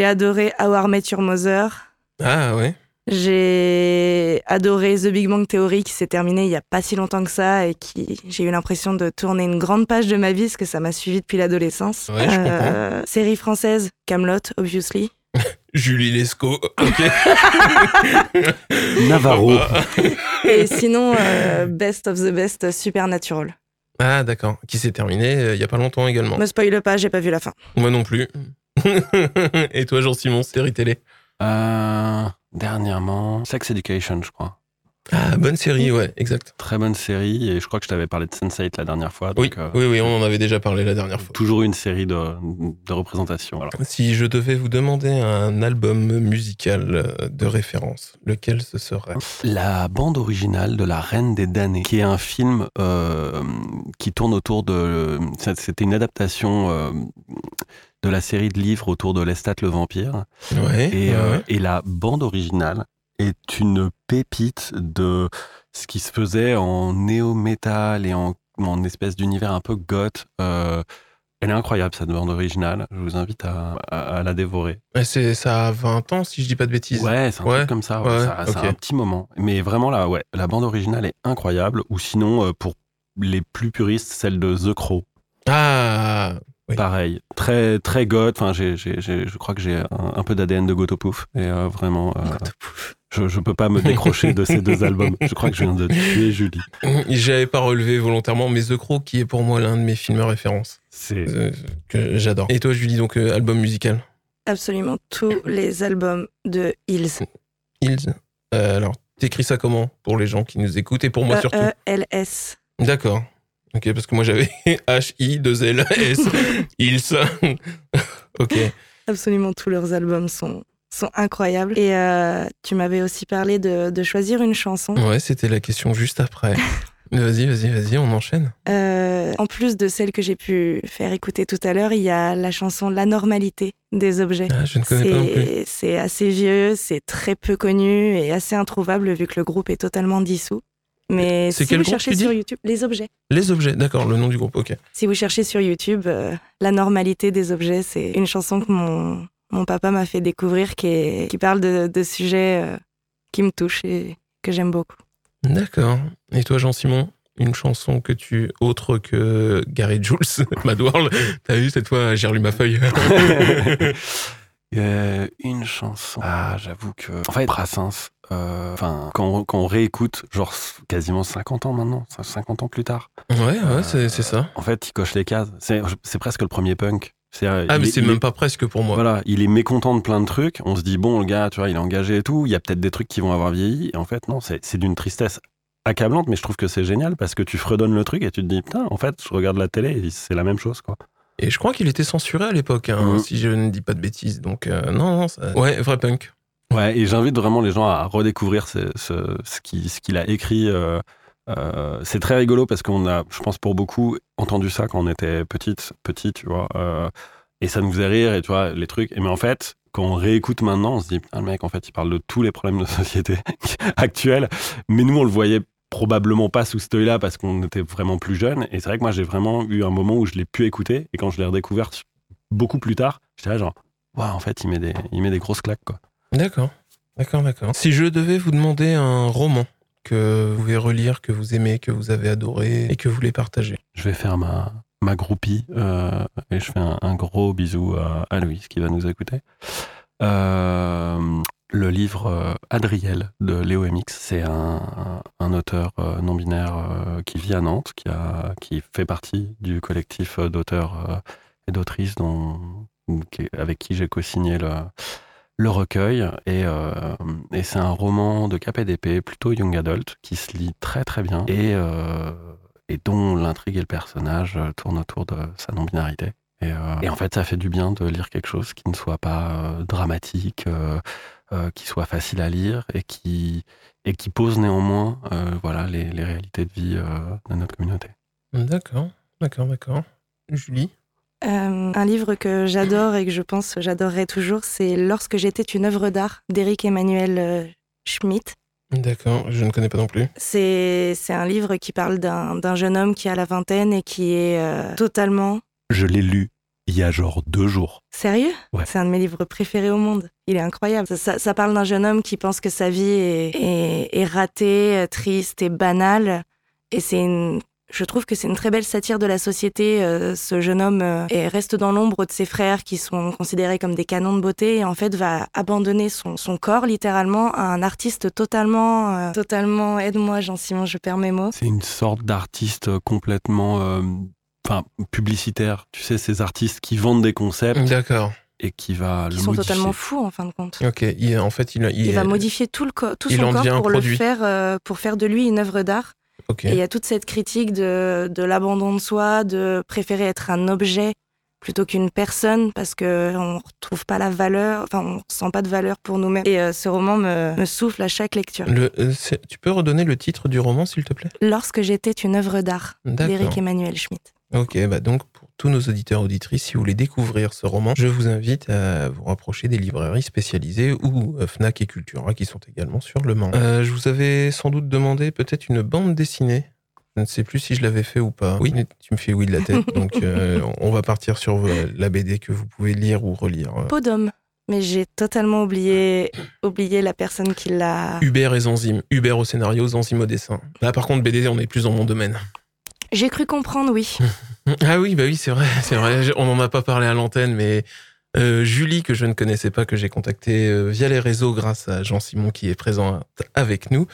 de- adoré How I Met Your Mother. Ah ouais. J'ai adoré The Big Bang Theory qui s'est terminé il y a pas si longtemps que ça et qui j'ai eu l'impression de tourner une grande page de ma vie parce que ça m'a suivi depuis l'adolescence. Ouais, Euh, série française Camelot obviously. Julie Lescaut. Ok. Navarro. et sinon euh, Best of the Best Supernatural. Ah d'accord. Qui s'est terminé euh, il y a pas longtemps également. Me spoile pas, j'ai pas vu la fin. Moi non plus. Et toi, Jean-Simon, série télé? Euh, dernièrement, Sex Education, je crois. Ah, bonne série, ouais, exact. Très bonne série et je crois que je t'avais parlé de Sense8 la dernière fois. Oui, euh, oui, oui, on en avait déjà parlé la dernière fois. Toujours une série de, de représentations. Voilà. Si je devais vous demander un album musical euh, de référence, lequel ce serait? La bande originale de La Reine des damnés, qui est un film euh, qui tourne autour de. C'était une adaptation euh, de la série de livres autour de Lestat le vampire. Ouais. Et, ouais, euh, ouais. et la bande originale est une pépite de ce qui se faisait en néo-metal et en, en espèce d'univers un peu goth. Euh, elle est incroyable, cette bande originale. Je vous invite à, à- à la dévorer. Ouais, c'est ça a 20 ans, si je dis pas de bêtises. Ouais, c'est un Ouais, truc comme ça. ouais, ouais, ça, ça a ok. un petit moment. Mais vraiment, là, ouais, la bande originale est incroyable. Ou sinon, euh, pour les plus puristes, celle de The Crow. Ah, Oui. Pareil, très très goth. Enfin, j'ai, je crois que j'ai un, un peu d'ADN de Gotopouf et euh, vraiment, euh, je, je peux pas me décrocher de ces deux albums. Je crois que je viens de tuer Julie. j'avais pas relevé volontairement, mais The Crow, qui est pour moi l'un de mes films références, C'est euh, que j'adore. Et toi, Julie, donc euh, album musical Absolument tous les albums de Hills. Hills. Euh, alors, t'écris ça comment pour les gens qui nous écoutent et pour moi surtout E-E-L-S. D'accord. Ok, parce que moi j'avais H-I-2-L-S. Hills. ok. Absolument tous leurs albums sont, sont incroyables. Et euh, tu m'avais aussi parlé de, de choisir une chanson. Ouais, c'était la question juste après. Vas-y, vas-y, vas-y, on enchaîne. Euh, en plus de celle que j'ai pu faire écouter tout à l'heure, il y a la chanson La normalité des objets. Ah, je ne connais pas non plus. C'est- assez vieux, c'est très peu connu et assez introuvable vu que le groupe est totalement dissous. Mais si quel vous cherchez sur YouTube, les objets. Les objets, d'accord, le nom du groupe, ok. Si vous cherchez sur YouTube, euh, La normalité des objets, c'est une chanson que mon, mon papa m'a fait découvrir qui, est- qui parle de, de sujets euh, qui me touchent et que j'aime beaucoup. D'accord. Et toi, Jean-Simon une chanson que tu, autre que Gary Jules, Mad World, t'as vu cette fois, j'ai relu ma feuille. Euh, une chanson. Ah, j'avoue que. En fait, Brassens. euh, Enfin, quand, on- quand on réécoute, genre quasiment 50 ans maintenant, 50 ans plus tard. ouais, ouais, c'est c'est ça. En fait, il coche les cases. C'est c'est presque le premier punk. Ah, mais est- c'est même pas presque pour moi. Voilà, il est mécontent de plein de trucs. On se dit, bon, le gars, tu vois, il est engagé et tout. Il y a peut-être des trucs qui vont avoir vieilli. Et en fait, non, c'est d'une tristesse accablante, mais je trouve que c'est génial parce que tu fredonnes le truc et tu te dis, putain, en fait, je regarde la télé et c'est la même chose, quoi. Et je crois qu'il était censuré à l'époque, hein, Mhm. si je ne dis pas de bêtises. Donc, euh, non, non, ça- ouais, vrai punk. Ouais, et j'invite vraiment les gens à redécouvrir ce, ce, ce qui- ce qu'il a écrit. euh, euh, c'est très rigolo parce qu'on a, je pense pour beaucoup, entendu ça quand on était petite, petit, tu vois. euh, et ça nous faisait rire, et tu vois, les trucs. Et mais en fait, quand on réécoute maintenant, on se dit, putain, le mec, en fait, il parle de tous les problèmes de société actuels. Mais nous, on le voyait probablement pas sous ce œil-là parce qu'on était vraiment plus jeunes. Et c'est vrai que moi, j'ai vraiment eu un moment où je l'ai pu écouter. Et quand je l'ai redécouvert beaucoup plus tard, j'étais là genre, waouh, en fait, il met des, il met des grosses claques, quoi. D'accord, d'accord, d'accord. Si je devais vous demander un roman que vous pouvez relire, que vous aimez, que vous avez adoré et que vous voulez partager. je vais faire ma, ma groupie euh, et je fais un, gros bisou à, à Louise qui va nous écouter. Euh, le livre euh, Adriel de Léo MX, c'est un, un- auteur non-binaire euh, qui vit à Nantes, qui, a, qui fait partie du collectif d'auteurs et d'autrices avec qui j'ai co-signé le, le recueil. Et, euh, et c'est un roman de cap et d'épée, plutôt young adult, qui se lit très très bien et, euh, et dont l'intrigue et le personnage euh, tournent autour de sa non-binarité. Et, et en fait, ça fait du bien de lire quelque chose qui ne soit pas dramatique, qui soit facile à lire et qui, et qui pose néanmoins voilà, les, les réalités de vie de notre communauté. D'accord, d'accord, d'accord. Julie? Euh, un livre que j'adore et que je pense que j'adorerai toujours, c'est Lorsque j'étais une œuvre d'art d'Éric Emmanuel euh, Schmitt. D'accord, je ne connais pas non plus. C'est c'est un livre qui parle d'un d'un jeune homme qui a la vingtaine et qui est euh, totalement Je l'ai lu il y a genre deux jours. Sérieux? Ouais. C'est un de mes livres préférés au monde. Il est incroyable. Ça, ça- ça parle d'un jeune homme qui pense que sa vie est, est- est ratée, triste et banale. Et c'est une... Je trouve que c'est une très belle satire de la société. Euh, ce jeune homme euh, est- reste dans l'ombre de ses frères qui sont considérés comme des canons de beauté et en fait va abandonner son, son corps littéralement à un artiste totalement... euh, totalement... Aide-moi Jean-Simon, je perds mes mots. C'est une sorte d'artiste complètement euh, enfin, publicitaire. Tu sais, ces artistes qui vendent des concepts D'accord. et qui va Qui le sont modifier. totalement fous en fin de compte. Ok, il, en fait, il, Il, va modifier tout, le co- tout son corps pour produit. le faire, euh, pour faire de lui une œuvre d'art. Et il y a toute cette critique de, de l'abandon de soi, de préférer être un objet plutôt qu'une personne parce que on retrouve pas la valeur, enfin on ressent pas de valeur pour nous-mêmes. Et euh, ce roman me, me souffle à chaque lecture. Le, euh, tu peux redonner le titre du roman, s'il te plaît? Lorsque j'étais une œuvre d'art d'Éric Emmanuel Schmitt. Ok, bah donc pour tous nos auditeurs auditrices, si vous voulez découvrir ce roman, je vous invite à vous rapprocher des librairies spécialisées ou euh, Fnac et Cultura qui sont également sur le Mans. Euh, je vous avais sans doute demandé peut-être une bande dessinée. Je ne sais plus si je l'avais fait ou pas. Oui, tu me fais oui de la tête. donc euh, on va partir sur la BD que vous pouvez lire ou relire. Peau d'homme. Mais j'ai totalement oublié, oublié la personne qui l'a. Hubert et Zanzime. Hubert au scénario, Zanzime au dessin. Là par contre BD, on est plus dans mon domaine. J'ai cru comprendre, oui. Ah oui, bah oui, c'est vrai, c'est vrai. On n'en a pas parlé à l'antenne, mais euh, Julie, que je ne connaissais pas, que j'ai contacté euh, via les réseaux grâce à Jean-Simon qui est présent avec nous,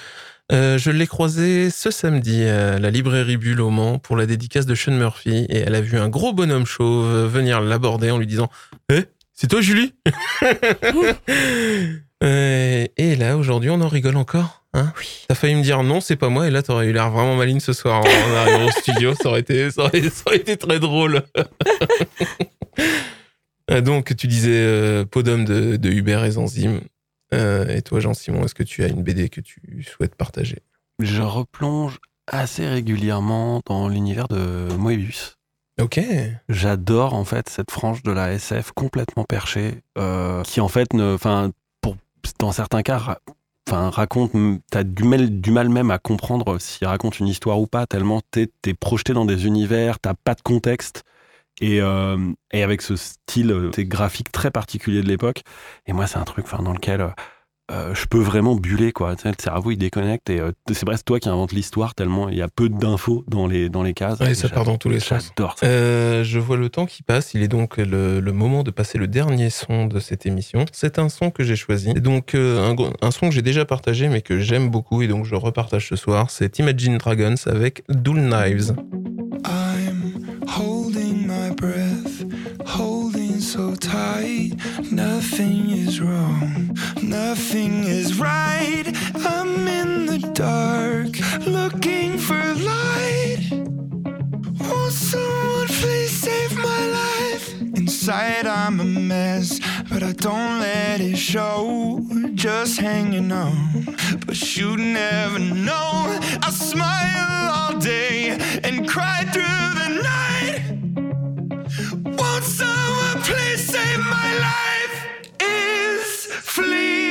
euh, je l'ai croisée ce samedi à la librairie Bulle au Mans pour la dédicace de Sean Murphy et elle a vu un gros bonhomme chauve venir l'aborder en lui disant Eh, c'est toi Julie Euh, Et là, aujourd'hui, on en rigole encore hein? Oui. T'as failli me dire non, c'est pas moi, et là, t'aurais eu l'air vraiment maligne ce soir en en arrivant au studio. Ça aurait été, ça aurait, ça aurait été très drôle. Ah, Donc, tu disais euh, Podum de, de Hubert et Zanzime. Euh, et toi, Jean-Simon, est-ce que tu as une BD que tu souhaites partager? Je replonge assez régulièrement dans l'univers de Moebius. Ok. J'adore en fait cette frange de la SF complètement perchée, euh, qui en fait, ne, enfin, dans certains cas, enfin, raconte, t'as du mal, du mal même à comprendre s'il raconte une histoire ou pas, tellement t'es es projeté dans des univers, t'as pas de contexte. Et, euh, et avec ce style euh, graphique très particulier de l'époque, et moi c'est un truc dans lequel euh, je peux vraiment buller quoi. Tu sais, le cerveau il déconnecte et euh, c'est presque toi qui invente l'histoire tellement il y a peu d'infos dans les dans les cases. Ouais, Et ça part dans tous les sens. J'adore ça. Euh, je vois le temps qui passe. Il est donc le, le moment de passer le dernier son de cette émission. C'est un son que j'ai choisi. Donc euh, un, son que j'ai déjà partagé, mais que j'aime beaucoup et donc je repartage ce soir. C'est Imagine Dragons avec Dual Knives. I'm holding my breath, so tight. Nothing is wrong, nothing is right. I'm in the dark, looking for light. Won't someone please save my life? Inside I'm a mess, but I don't let it show. Just hanging on, but you never know. I smile all day and cry through the night. Won't someone Flee!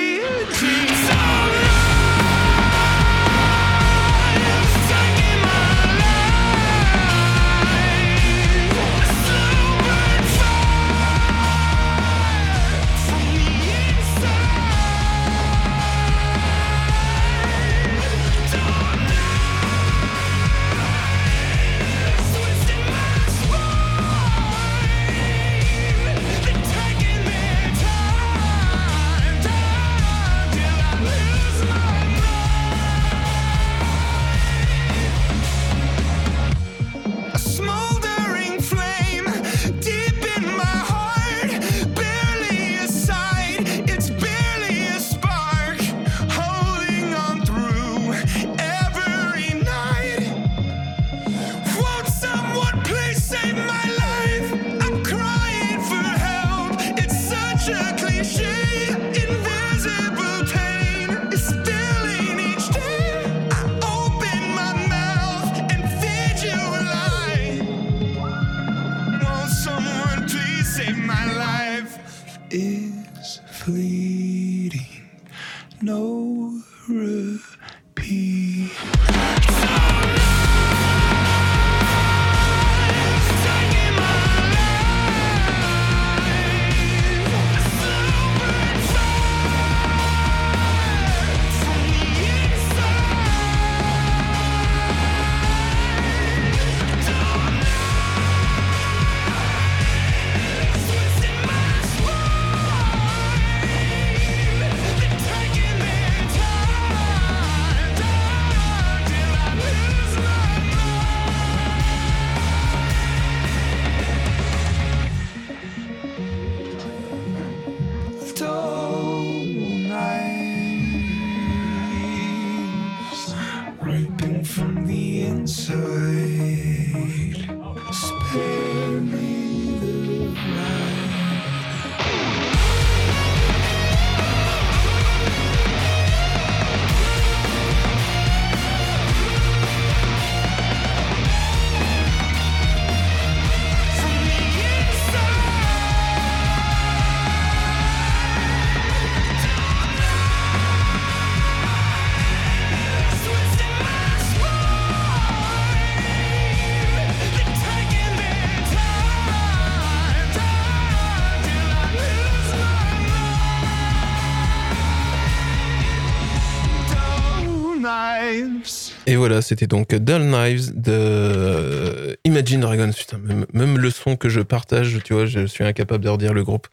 C'était donc Dull Knives de euh, Imagine Dragons. Putain, même, même le son que je partage, tu vois, je suis incapable de redire le groupe.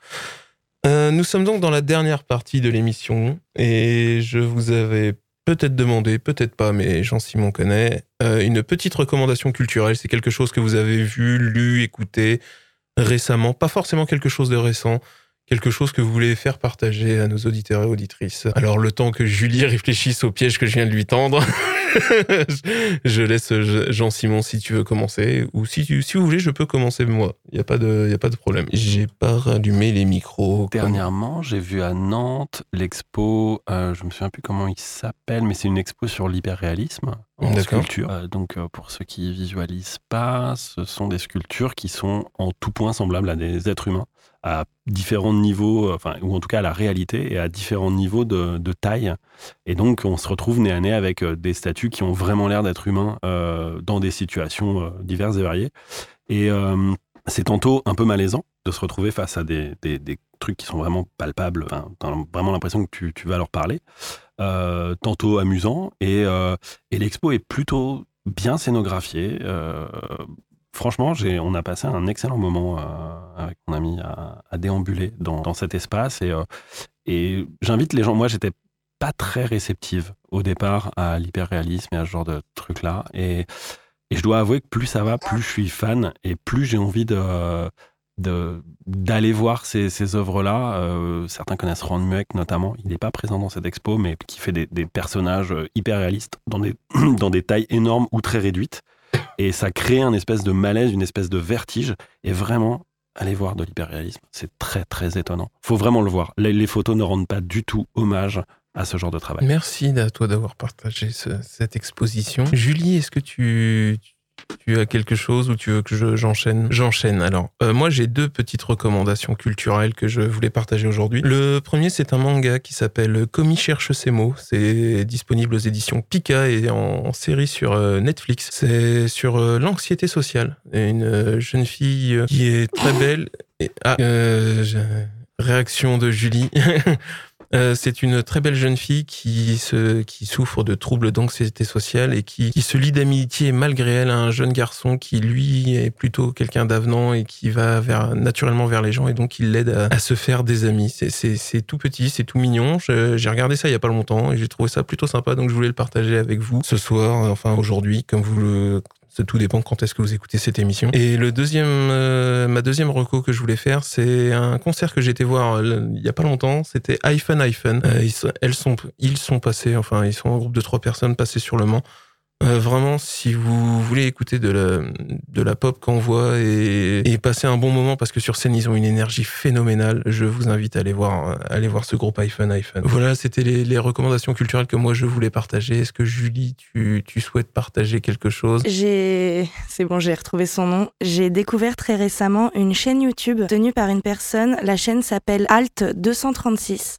Euh, nous sommes donc dans la dernière partie de l'émission et je vous avais peut-être demandé, peut-être pas, mais Jean-Simon connaît, euh, une petite recommandation culturelle. C'est quelque chose que vous avez vu, lu, écouté récemment, pas forcément quelque chose de récent, quelque chose que vous voulez faire partager à nos auditeurs et auditrices. Alors le temps que Julie réfléchisse au piège que je viens de lui tendre, je laisse Jean-Simon si tu veux commencer, ou si, tu, si vous voulez, je peux commencer moi. Il n'y a, pas de- y a pas de problème. J'ai pas rallumé les micros. comme- Dernièrement, j'ai vu à Nantes l'expo, euh, je me souviens plus comment il s'appelle, mais c'est une expo sur l'hyperréalisme en D'accord. sculpture. Euh, donc, euh, pour ceux qui visualisent pas, ce sont des sculptures qui sont en tout point semblables à des êtres humains, à différents niveaux, euh, enfin, ou en tout cas à la réalité, et à différents niveaux de, taille. Et donc, on se retrouve nez à nez avec euh, des statues qui ont vraiment l'air d'être humains euh, dans des situations diverses et variées. Et c'est tantôt un peu malaisant de se retrouver face à des, des- trucs qui sont vraiment palpables. Vraiment l'impression que tu, tu vas leur parler. Tantôt amusant. Et, et l'expo est plutôt bien scénographiée. Euh, franchement, on a passé un excellent moment euh, avec mon ami à, déambuler dans, cet espace. Et, euh, et j'invite les gens. Moi, j'étais pas très réceptive au départ à l'hyperréalisme et à ce genre de trucs-là. Et, et je dois avouer que plus ça va, plus je suis fan et plus j'ai envie d'aller voir ces, œuvres-là. Euh, certains connaissent Ron Mueck notamment. Il n'est pas présent dans cette expo, mais qui fait des, personnages hyper réalistes dans des tailles énormes ou très réduites. Et ça crée un espèce de malaise, une espèce de vertige. Et vraiment, allez voir de l'hyperréalisme. C'est très, très étonnant. faut vraiment le voir. Les, photos ne rendent pas du tout hommage à ce genre de travail. Merci à toi d'avoir partagé ce- cette exposition. Julie, est-ce que tu as quelque chose ou tu veux que je- j'enchaîne? J'enchaîne. Alors, euh, moi, j'ai deux petites recommandations culturelles que je voulais partager aujourd'hui. Le premier, c'est un manga qui s'appelle Komi cherche ses mots. C'est disponible aux éditions Pika et en, série sur euh, Netflix. C'est sur euh, l'anxiété sociale. Et Une euh, jeune fille qui est très belle. Et, ah, réaction de Julie. Euh, c'est une très belle jeune fille qui, se, qui souffre de troubles d'anxiété sociale et qui, qui se lie d'amitié malgré elle à un jeune garçon qui, lui, est plutôt quelqu'un d'avenant et qui va naturellement vers les gens et donc il l'aide à, à se faire des amis. C'est- tout petit, c'est tout mignon. J'ai regardé ça il y a pas longtemps et j'ai trouvé ça plutôt sympa donc je voulais le partager avec vous ce soir, enfin aujourd'hui, comme vous le tout dépend quand est-ce que vous écoutez cette émission. Et le deuxième, euh, ma deuxième reco que je voulais faire, c'est un concert que j'ai été voir euh, il y a pas longtemps. C'était iPhone iPhone. Euh, ils, elles sont, ils sont passés, enfin ils sont un groupe de trois personnes passés sur le Mans. Euh, vraiment, si vous voulez écouter de la, de la pop qu'on voit et, et passer un bon moment, parce que sur scène, ils ont une énergie phénoménale, je vous invite à aller voir, à aller voir ce groupe iPhone iPhone. Voilà, c'était les, les recommandations culturelles que moi je voulais partager. Est-ce que Julie, tu, tu souhaites partager quelque chose? J'ai, c'est bon, j'ai retrouvé son nom. J'ai découvert très récemment une chaîne YouTube tenue par une personne. La chaîne s'appelle Alt 236.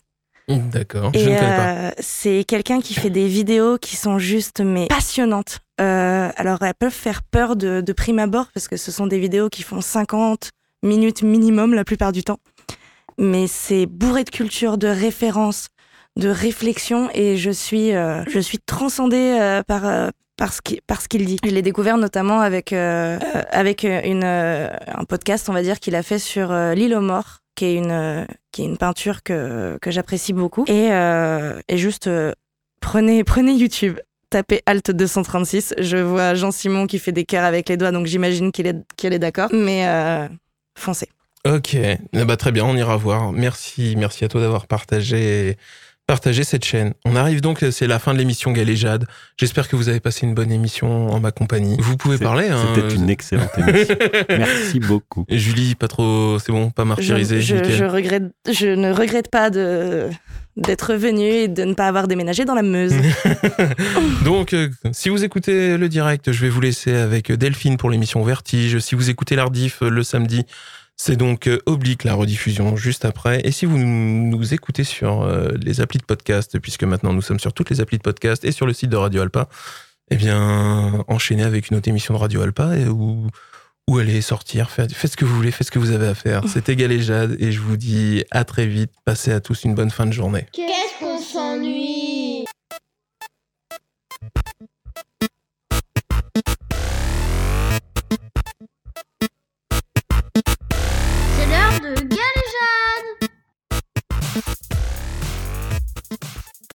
D'accord. Je Et ne connais pas. euh, c'est quelqu'un qui fait des vidéos qui sont juste mais passionnantes. Euh, alors elles peuvent faire peur de, de prime abord parce que ce sont des vidéos qui font 50 minutes minimum la plupart du temps. Mais c'est bourré de culture, de références, de réflexion et je suis, euh, je suis transcendée euh, par, euh, par ce qui- par ce qu'il dit. Je l'ai découvert notamment avec, avec une, euh, un podcast, on va dire, qu'il a fait sur euh, l'île aux morts, qui est une, qui est une peinture que, que j'apprécie beaucoup. Et, euh, et juste, euh, prenez, prenez YouTube. Tapez Alt 236. Je vois Jean-Simon qui fait des cœurs avec les doigts, donc j'imagine qu'il est, est d'accord. Mais euh, foncez. Ok, bah, très bien, on ira voir. Merci, merci à toi d'avoir partagé, partagé cette chaîne. On arrive donc, c'est la fin de l'émission Galéjade. J'espère que vous avez passé une bonne émission en ma compagnie. Vous pouvez parler. Hein, C'était une excellente émission. Merci beaucoup. Et Julie, pas trop, c'est bon, pas martyrisé. je regrette, je ne regrette pas de d'être venu et de ne pas avoir déménagé dans la Meuse. Donc, euh, si vous écoutez le direct, je vais vous laisser avec Delphine pour l'émission Vertige. Si vous écoutez l'Ardif euh, le samedi, c'est donc euh, Oblique, la rediffusion juste après. Et si vous nous écoutez sur euh, les applis de podcast, puisque maintenant nous sommes sur toutes les applis de podcast et sur le site de Radio Alpa, eh bien, enchaînez avec une autre émission de Radio Alpa et où, allez sortir, faites, ce que vous voulez, faites ce que vous avez à faire. C'était Galéjade et je vous dis à très vite. Passez à tous une bonne fin de journée. Qu'est-ce qu'on s'en de Galéjade.